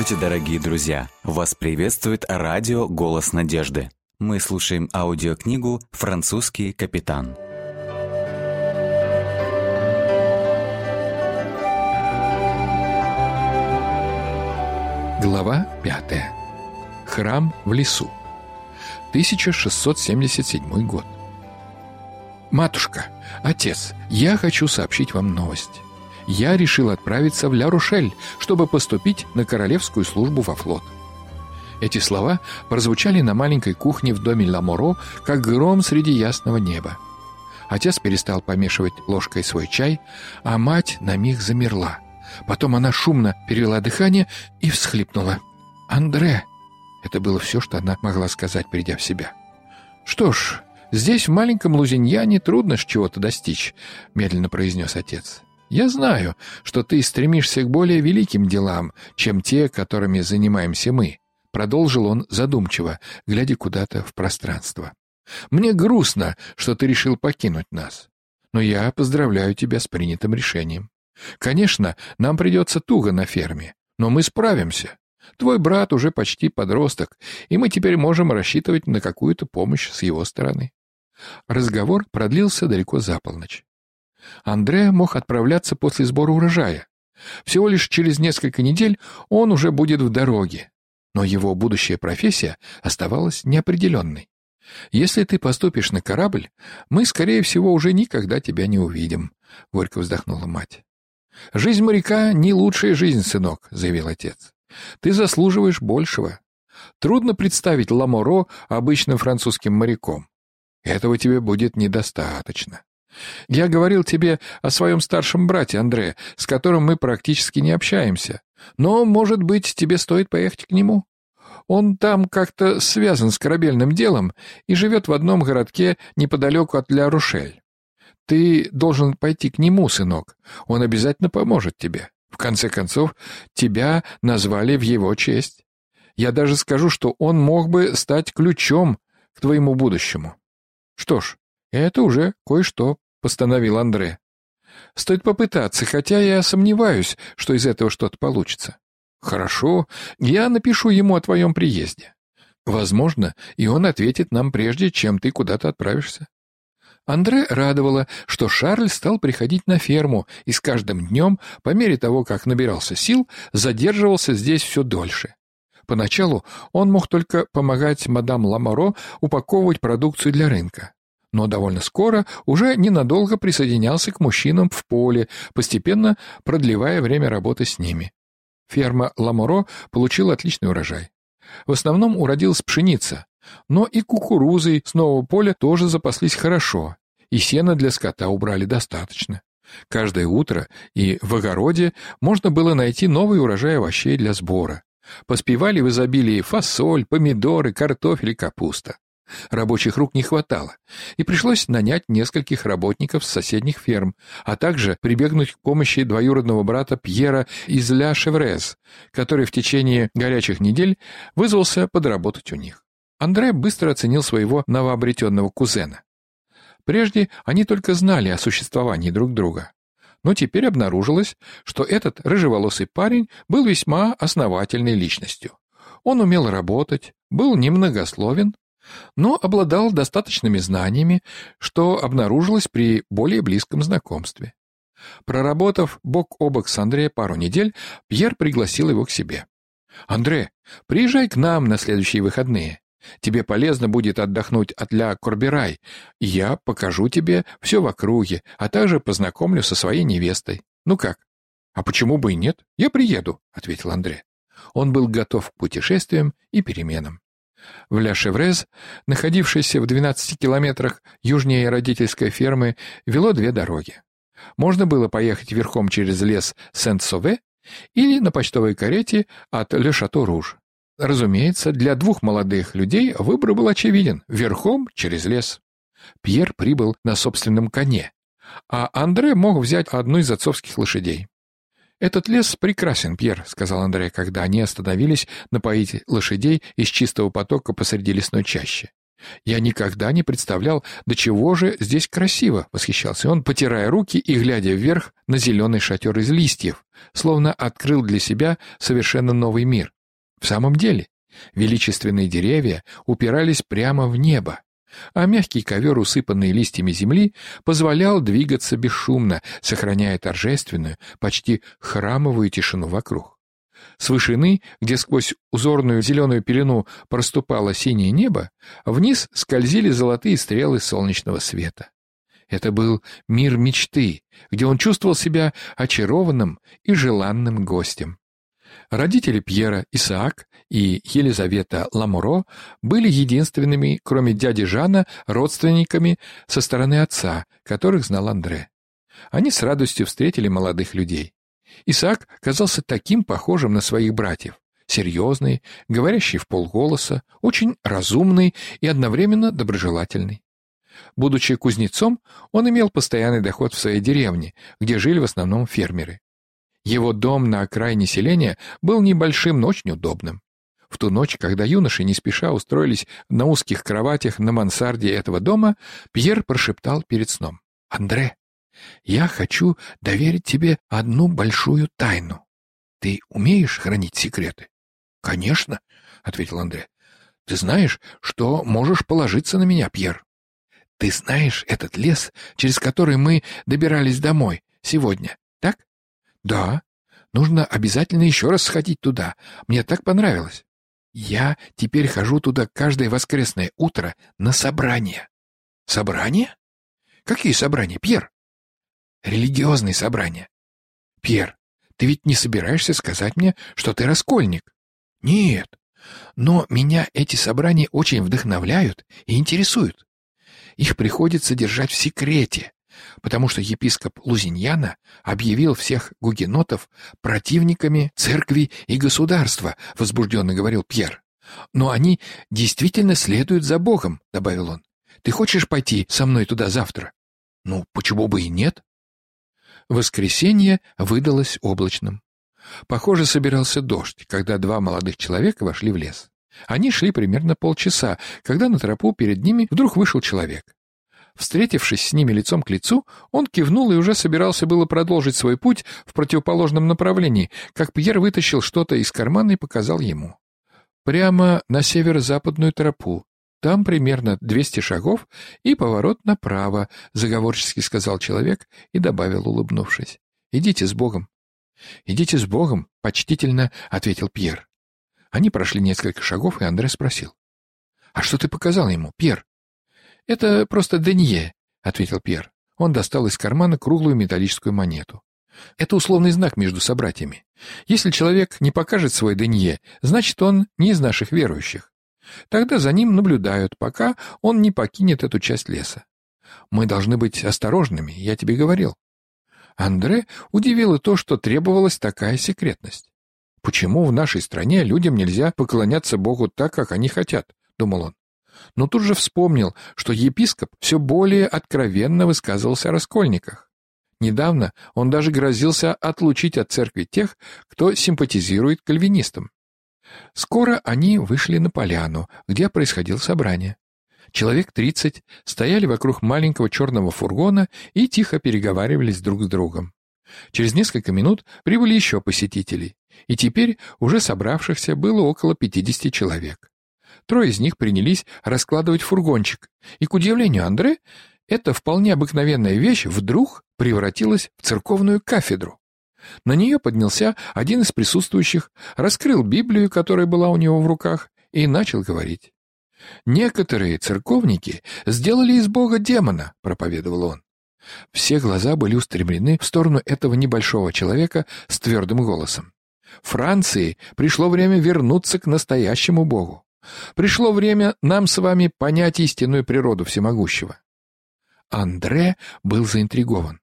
Здравствуйте, дорогие друзья! Вас приветствует радио «Голос надежды». Мы слушаем аудиокнигу «Французский капитан». Глава 5. Храм в лесу. 1677 год. «Матушка, отец, я хочу сообщить вам новость я решил отправиться в Ля-Рушель, чтобы поступить на королевскую службу во флот. Эти слова прозвучали на маленькой кухне в доме Ламоро, как гром среди ясного неба. Отец перестал помешивать ложкой свой чай, а мать на миг замерла. Потом она шумно перевела дыхание и всхлипнула. «Андре!» Это было все, что она могла сказать, придя в себя. «Что ж, здесь, в маленьком Лузиньяне, трудно ж чего-то достичь», — медленно произнес отец. Я знаю, что ты стремишься к более великим делам, чем те, которыми занимаемся мы», — продолжил он задумчиво, глядя куда-то в пространство. «Мне грустно, что ты решил покинуть нас. Но я поздравляю тебя с принятым решением. Конечно, нам придется туго на ферме, но мы справимся. Твой брат уже почти подросток, и мы теперь можем рассчитывать на какую-то помощь с его стороны». Разговор продлился далеко за полночь. Андре мог отправляться после сбора урожая. Всего лишь через несколько недель он уже будет в дороге. Но его будущая профессия оставалась неопределенной. «Если ты поступишь на корабль, мы, скорее всего, уже никогда тебя не увидим», — горько вздохнула мать. «Жизнь моряка — не лучшая жизнь, сынок», — заявил отец. «Ты заслуживаешь большего. Трудно представить Ламоро обычным французским моряком. Этого тебе будет недостаточно. Я говорил тебе о своем старшем брате Андре, с которым мы практически не общаемся. Но, может быть, тебе стоит поехать к нему? Он там как-то связан с корабельным делом и живет в одном городке неподалеку от Ля-Рушель. Ты должен пойти к нему, сынок. Он обязательно поможет тебе. В конце концов, тебя назвали в его честь. Я даже скажу, что он мог бы стать ключом к твоему будущему. Что ж, это уже кое-что, постановил Андре. Стоит попытаться, хотя я сомневаюсь, что из этого что-то получится. Хорошо, я напишу ему о твоем приезде. Возможно, и он ответит нам прежде, чем ты куда-то отправишься. Андре радовало, что Шарль стал приходить на ферму и с каждым днем, по мере того, как набирался сил, задерживался здесь все дольше. Поначалу он мог только помогать мадам Ламоро упаковывать продукцию для рынка но довольно скоро уже ненадолго присоединялся к мужчинам в поле, постепенно продлевая время работы с ними. Ферма Ламоро получила отличный урожай. В основном уродилась пшеница, но и кукурузой с нового поля тоже запаслись хорошо, и сена для скота убрали достаточно. Каждое утро и в огороде можно было найти новый урожай овощей для сбора. Поспевали в изобилии фасоль, помидоры, картофель и капуста. Рабочих рук не хватало, и пришлось нанять нескольких работников с соседних ферм, а также прибегнуть к помощи двоюродного брата Пьера из Ля Шеврез, который в течение горячих недель вызвался подработать у них. Андре быстро оценил своего новообретенного кузена. Прежде они только знали о существовании друг друга. Но теперь обнаружилось, что этот рыжеволосый парень был весьма основательной личностью. Он умел работать, был немногословен, но обладал достаточными знаниями, что обнаружилось при более близком знакомстве. Проработав бок о бок с Андре пару недель, Пьер пригласил его к себе. «Андре, приезжай к нам на следующие выходные. Тебе полезно будет отдохнуть от Ля Корберай. Я покажу тебе все в округе, а также познакомлю со своей невестой. Ну как?» «А почему бы и нет? Я приеду», — ответил Андре. Он был готов к путешествиям и переменам. В Ля-Шеврез, находившейся в 12 километрах южнее родительской фермы, вело две дороги. Можно было поехать верхом через лес Сент-Сове или на почтовой карете от Ле-Шато-Руж. Разумеется, для двух молодых людей выбор был очевиден — верхом через лес. Пьер прибыл на собственном коне, а Андре мог взять одну из отцовских лошадей. «Этот лес прекрасен, Пьер», — сказал Андрей, когда они остановились напоить лошадей из чистого потока посреди лесной чащи. Я никогда не представлял, до чего же здесь красиво, восхищался он, потирая руки и глядя вверх на зеленый шатер из листьев, словно открыл для себя совершенно новый мир. В самом деле, величественные деревья упирались прямо в небо, а мягкий ковер, усыпанный листьями земли, позволял двигаться бесшумно, сохраняя торжественную, почти храмовую тишину вокруг. С вышины, где сквозь узорную зеленую пелену проступало синее небо, вниз скользили золотые стрелы солнечного света. Это был мир мечты, где он чувствовал себя очарованным и желанным гостем. Родители Пьера, Исаак и Елизавета Ламуро были единственными, кроме дяди Жана, родственниками со стороны отца, которых знал Андре. Они с радостью встретили молодых людей. Исаак казался таким похожим на своих братьев. Серьезный, говорящий в полголоса, очень разумный и одновременно доброжелательный. Будучи кузнецом, он имел постоянный доход в своей деревне, где жили в основном фермеры. Его дом на окраине селения был небольшим, но очень удобным. В ту ночь, когда юноши не спеша устроились на узких кроватях на мансарде этого дома, Пьер прошептал перед сном. «Андре, я хочу доверить тебе одну большую тайну. Ты умеешь хранить секреты?» «Конечно», — ответил Андре. «Ты знаешь, что можешь положиться на меня, Пьер. Ты знаешь этот лес, через который мы добирались домой сегодня, так?» «Да. Нужно обязательно еще раз сходить туда. Мне так понравилось. Я теперь хожу туда каждое воскресное утро на собрание». «Собрание? Какие собрания, Пьер?» «Религиозные собрания». «Пьер, ты ведь не собираешься сказать мне, что ты раскольник?» «Нет. Но меня эти собрания очень вдохновляют и интересуют. Их приходится держать в секрете, потому что епископ Лузиньяна объявил всех гугенотов противниками церкви и государства, возбужденно говорил Пьер. Но они действительно следуют за Богом, добавил он. Ты хочешь пойти со мной туда завтра? Ну, почему бы и нет? Воскресенье выдалось облачным. Похоже, собирался дождь, когда два молодых человека вошли в лес. Они шли примерно полчаса, когда на тропу перед ними вдруг вышел человек. Встретившись с ними лицом к лицу, он кивнул и уже собирался было продолжить свой путь в противоположном направлении, как Пьер вытащил что-то из кармана и показал ему. Прямо на северо-западную тропу. Там примерно 200 шагов и поворот направо, заговорчески сказал человек и добавил, улыбнувшись. Идите с Богом. Идите с Богом, почтительно ответил Пьер. Они прошли несколько шагов, и Андре спросил. «А что ты показал ему, Пьер?» «Это просто денье», — ответил Пьер. Он достал из кармана круглую металлическую монету. Это условный знак между собратьями. Если человек не покажет свой денье, значит, он не из наших верующих. Тогда за ним наблюдают, пока он не покинет эту часть леса. Мы должны быть осторожными, я тебе говорил. Андре удивило то, что требовалась такая секретность. Почему в нашей стране людям нельзя поклоняться Богу так, как они хотят, думал он но тут же вспомнил, что епископ все более откровенно высказывался о раскольниках. Недавно он даже грозился отлучить от церкви тех, кто симпатизирует кальвинистам. Скоро они вышли на поляну, где происходило собрание. Человек тридцать стояли вокруг маленького черного фургона и тихо переговаривались друг с другом. Через несколько минут прибыли еще посетители, и теперь уже собравшихся было около пятидесяти человек. Трое из них принялись раскладывать фургончик, и, к удивлению Андре, эта вполне обыкновенная вещь вдруг превратилась в церковную кафедру. На нее поднялся один из присутствующих, раскрыл Библию, которая была у него в руках, и начал говорить. «Некоторые церковники сделали из Бога демона», — проповедовал он. Все глаза были устремлены в сторону этого небольшого человека с твердым голосом. Франции пришло время вернуться к настоящему Богу. Пришло время нам с вами понять истинную природу всемогущего. Андре был заинтригован.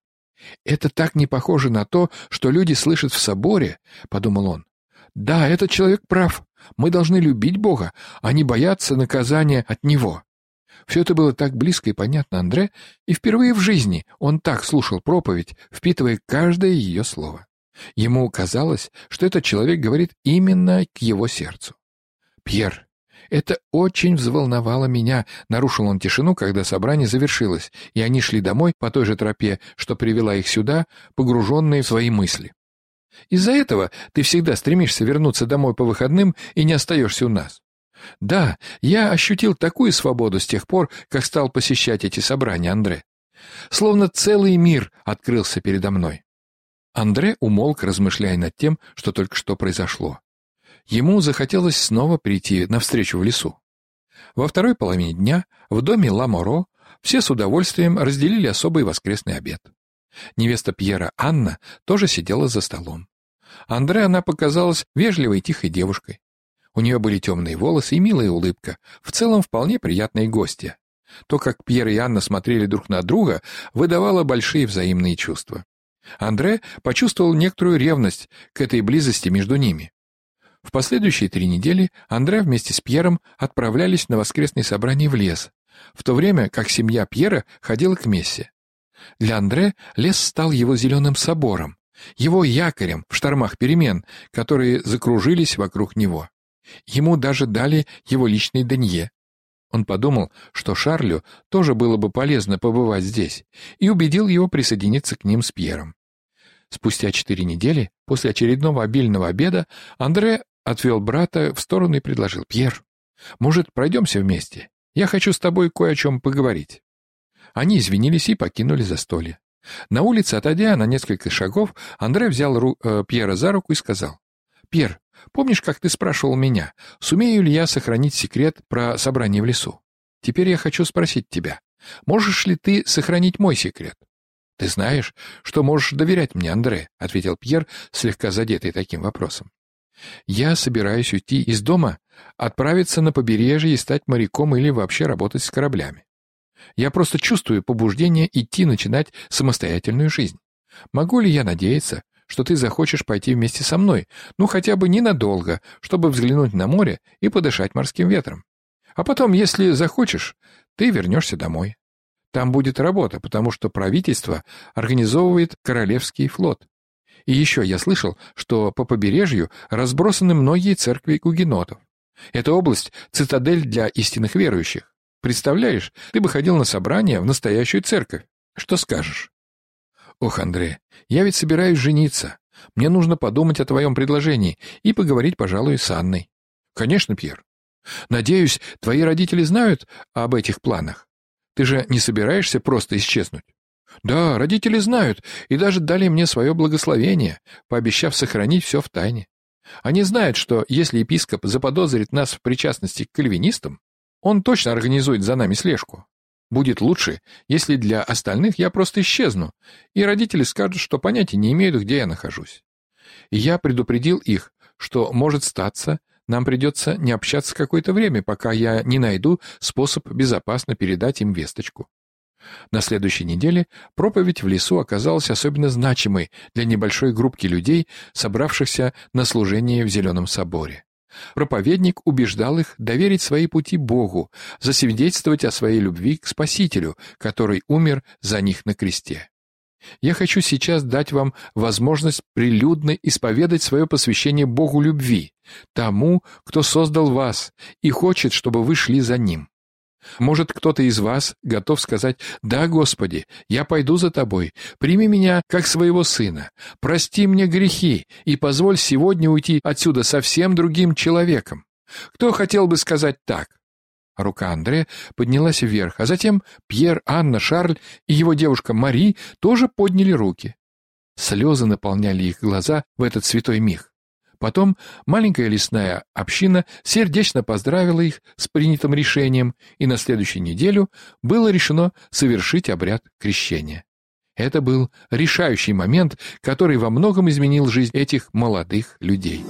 «Это так не похоже на то, что люди слышат в соборе», — подумал он. «Да, этот человек прав. Мы должны любить Бога, а не бояться наказания от Него». Все это было так близко и понятно Андре, и впервые в жизни он так слушал проповедь, впитывая каждое ее слово. Ему казалось, что этот человек говорит именно к его сердцу. «Пьер, Это очень взволновало меня. Нарушил он тишину, когда собрание завершилось, и они шли домой по той же тропе, что привела их сюда, погруженные в свои мысли. Из-за этого ты всегда стремишься вернуться домой по выходным и не остаешься у нас. Да, я ощутил такую свободу с тех пор, как стал посещать эти собрания, Андре. Словно целый мир открылся передо мной. Андре умолк, размышляя над тем, что только что произошло. Ему захотелось снова прийти навстречу в лесу. Во второй половине дня в доме Ламоро все с удовольствием разделили особый воскресный обед. Невеста Пьера Анна тоже сидела за столом. Андре она показалась вежливой и тихой девушкой. У нее были темные волосы и милая улыбка, в целом вполне приятные гости. То, как Пьер и Анна смотрели друг на друга, выдавало большие взаимные чувства. Андре почувствовал некоторую ревность к этой близости между ними. В последующие три недели Андре вместе с Пьером отправлялись на воскресные собрания в лес, в то время как семья Пьера ходила к мессе. Для Андре лес стал его зеленым собором, его якорем в штормах перемен, которые закружились вокруг него. Ему даже дали его личный Денье. Он подумал, что Шарлю тоже было бы полезно побывать здесь, и убедил его присоединиться к ним с Пьером. Спустя четыре недели, после очередного обильного обеда, Андре отвел брата в сторону и предложил. «Пьер, может, пройдемся вместе? Я хочу с тобой кое о чем поговорить». Они извинились и покинули застолье. На улице, отойдя на несколько шагов, Андре взял ру э, Пьера за руку и сказал. «Пьер, помнишь, как ты спрашивал меня, сумею ли я сохранить секрет про собрание в лесу? Теперь я хочу спросить тебя, можешь ли ты сохранить мой секрет?» «Ты знаешь, что можешь доверять мне, Андре», — ответил Пьер, слегка задетый таким вопросом. «Я собираюсь уйти из дома, отправиться на побережье и стать моряком или вообще работать с кораблями. Я просто чувствую побуждение идти начинать самостоятельную жизнь. Могу ли я надеяться, что ты захочешь пойти вместе со мной, ну хотя бы ненадолго, чтобы взглянуть на море и подышать морским ветром? А потом, если захочешь, ты вернешься домой. Там будет работа, потому что правительство организовывает Королевский флот. И еще я слышал, что по побережью разбросаны многие церкви гугенотов. Эта область — цитадель для истинных верующих. Представляешь, ты бы ходил на собрание в настоящую церковь. Что скажешь? Ох, Андрей, я ведь собираюсь жениться. Мне нужно подумать о твоем предложении и поговорить, пожалуй, с Анной. Конечно, Пьер. Надеюсь, твои родители знают об этих планах. Ты же не собираешься просто исчезнуть? Да, родители знают и даже дали мне свое благословение, пообещав сохранить все в тайне. Они знают, что если епископ заподозрит нас в причастности к кальвинистам, он точно организует за нами слежку. Будет лучше, если для остальных я просто исчезну, и родители скажут, что понятия не имеют, где я нахожусь. Я предупредил их, что может статься, нам придется не общаться какое-то время, пока я не найду способ безопасно передать им весточку. На следующей неделе проповедь в лесу оказалась особенно значимой для небольшой группки людей, собравшихся на служение в Зеленом соборе. Проповедник убеждал их доверить свои пути Богу, засвидетельствовать о своей любви к Спасителю, который умер за них на кресте. Я хочу сейчас дать вам возможность прилюдно исповедать свое посвящение Богу любви, тому, кто создал вас и хочет, чтобы вы шли за Ним. Может, кто-то из вас готов сказать «Да, Господи, я пойду за Тобой, прими меня как своего сына, прости мне грехи и позволь сегодня уйти отсюда совсем другим человеком». Кто хотел бы сказать так? Рука Андре поднялась вверх, а затем Пьер, Анна, Шарль и его девушка Мари тоже подняли руки. Слезы наполняли их глаза в этот святой миг. Потом маленькая лесная община сердечно поздравила их с принятым решением, и на следующую неделю было решено совершить обряд крещения. Это был решающий момент, который во многом изменил жизнь этих молодых людей.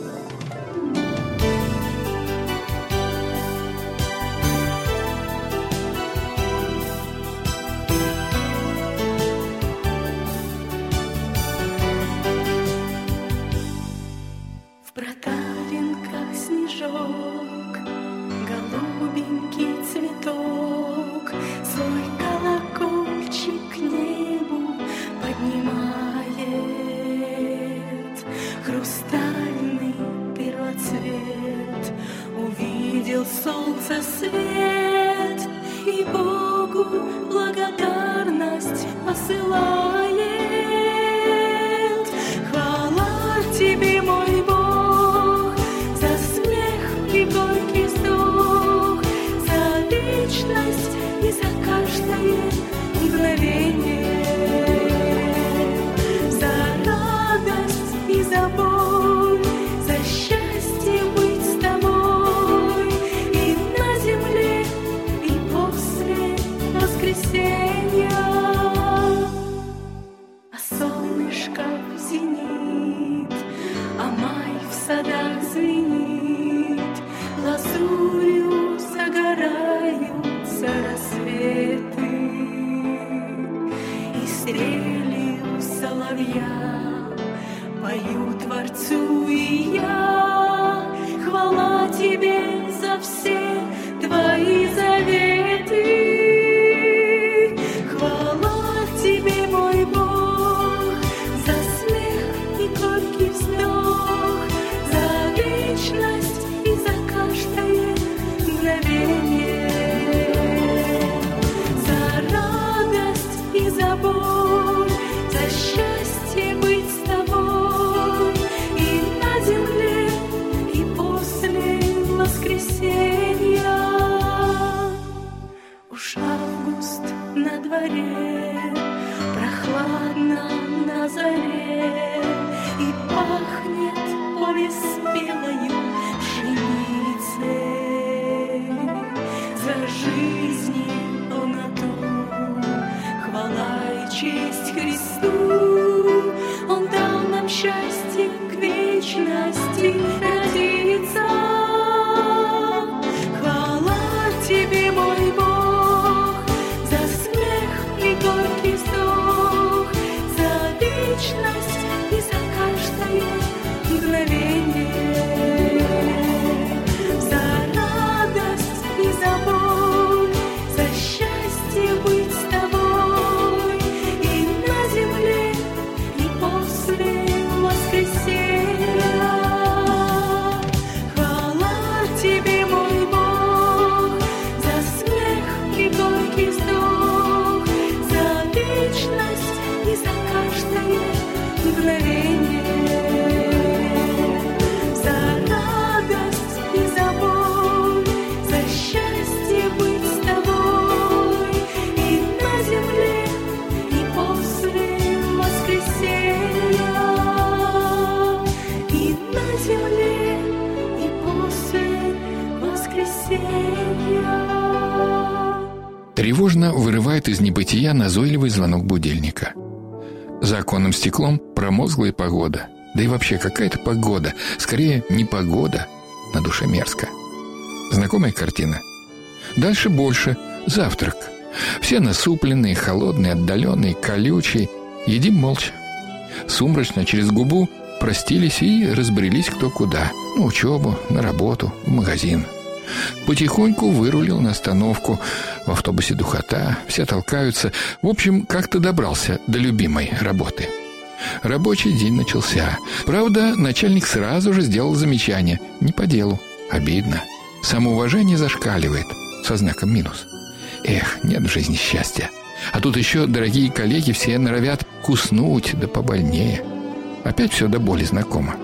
Небытия назойливый звонок будильника. За оконным стеклом промозглая погода. Да и вообще какая-то погода. Скорее, не погода. На душе мерзко. Знакомая картина? Дальше больше. Завтрак. Все насупленные, холодные, отдаленные, колючие. Едим молча. Сумрачно через губу простились и разбрелись кто куда. На учебу, на работу, в магазин. Потихоньку вырулил на остановку. В автобусе духота, все толкаются. В общем, как-то добрался до любимой работы. Рабочий день начался. Правда, начальник сразу же сделал замечание. Не по делу. Обидно. Самоуважение зашкаливает. Со знаком минус. Эх, нет в жизни счастья. А тут еще дорогие коллеги все норовят куснуть, да побольнее. Опять все до боли знакомо.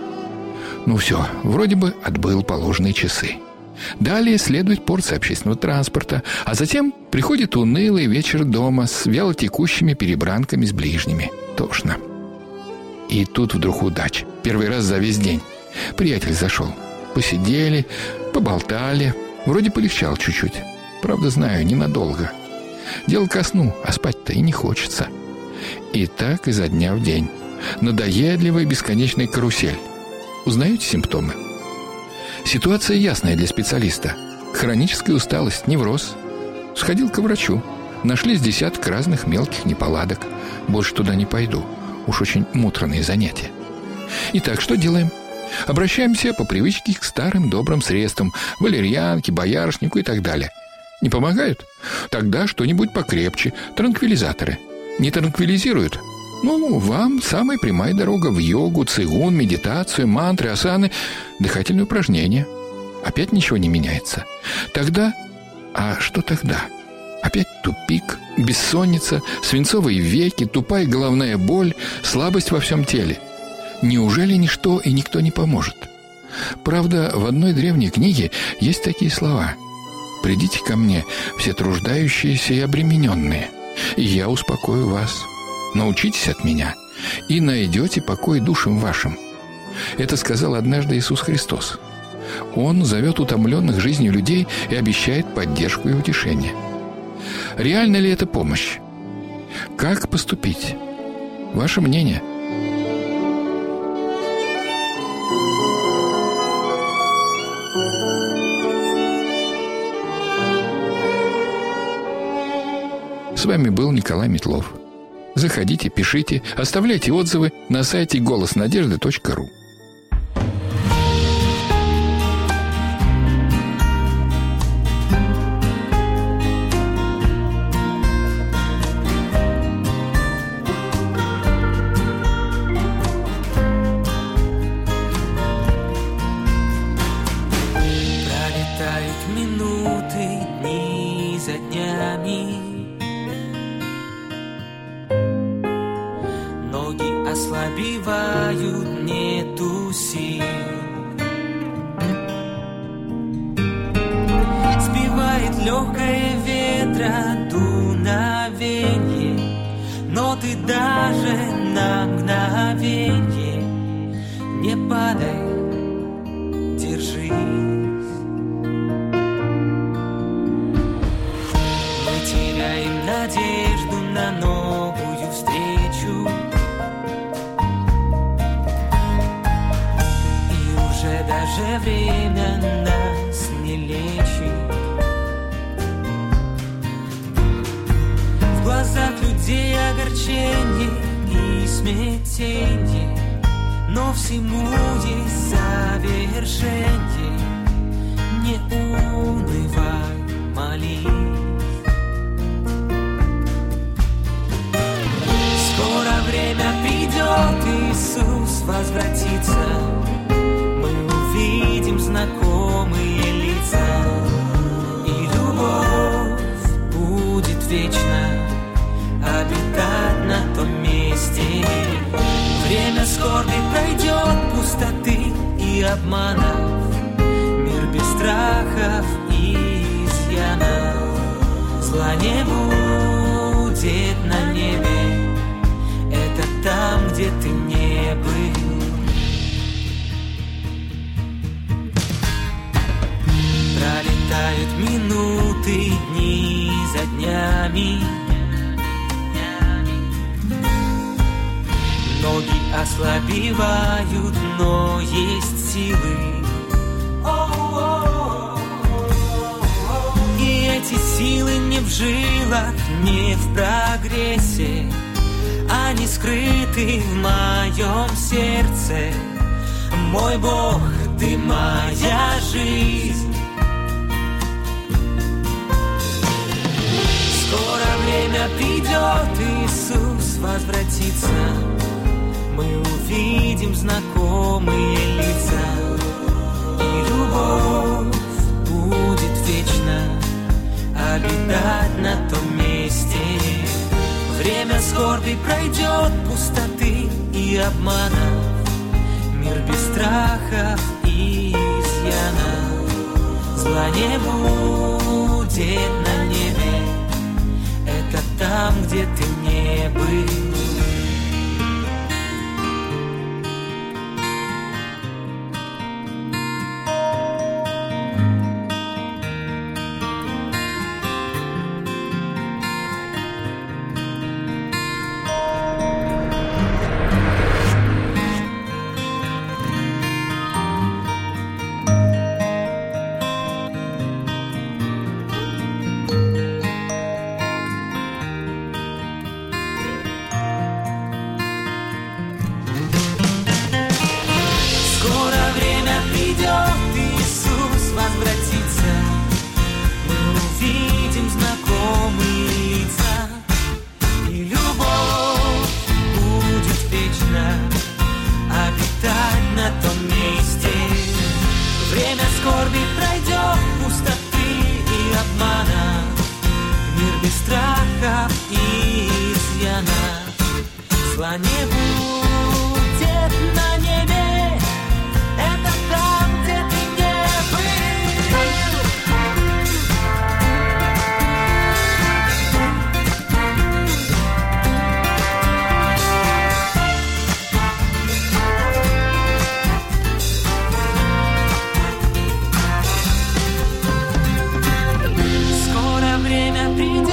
Ну все, вроде бы отбыл положенные часы. Далее следует порция общественного транспорта, а затем приходит унылый вечер дома с вялотекущими перебранками с ближними. Тошно. И тут вдруг удача. Первый раз за весь день. Приятель зашел. Посидели, поболтали. Вроде полегчал чуть-чуть. Правда, знаю, ненадолго. Дело ко сну, а спать-то и не хочется. И так изо дня в день. Надоедливая бесконечная карусель. Узнаете симптомы? Ситуация ясная для специалиста. Хроническая усталость, невроз. Сходил к врачу. Нашлись десяток разных мелких неполадок. Больше туда не пойду. Уж очень муторные занятия. Итак, что делаем? Обращаемся по привычке к старым добрым средствам. Валерьянке, боярышнику и так далее. Не помогают? Тогда что-нибудь покрепче. Транквилизаторы. Не транквилизируют? Ну, вам самая прямая дорога в йогу, цигун, медитацию, мантры, асаны, дыхательные упражнения. Опять ничего не меняется. Тогда... А что тогда? Опять тупик, бессонница, свинцовые веки, тупая головная боль, слабость во всем теле. Неужели ничто и никто не поможет? Правда, в одной древней книге есть такие слова. «Придите ко мне, все труждающиеся и обремененные, и я успокою вас. Научитесь от меня, и найдете покой душам вашим». Это сказал однажды Иисус Христос. Он зовет утомленных жизнью людей и обещает поддержку и утешение – Реально ли это помощь? Как поступить? Ваше мнение? С вами был Николай Метлов. Заходите, пишите, оставляйте отзывы на сайте голоснадежды.ру. Время нас не лечит. В глазах людей огорчение и смятение, но всему есть завершение. Не унывай, молись. Скоро время придет, Иисус возвратится знакомые лица. И любовь будет вечно обитать на том месте. Время скорби пройдет пустоты и обманов. Мир без страхов и изъянов. Зла не будет на небе. Ослабевают, но есть силы. И эти силы не в жилах, не в прогрессе, они скрыты в моем сердце. Мой Бог, ты моя жизнь. Время придет, Иисус возвратится мы увидим знакомые лица, и любовь будет вечно обитать на том месте. Время скорби пройдет пустоты и обмана, мир без страхов и изъяна. Зла не будет на там, где ты не был. придет Иисус возвратится, мы увидим знакомые лица, и любовь будет вечно обитать на том месте. Время скорби пройдет, пустоты и обмана, мир без страха и изъяна. не небу придет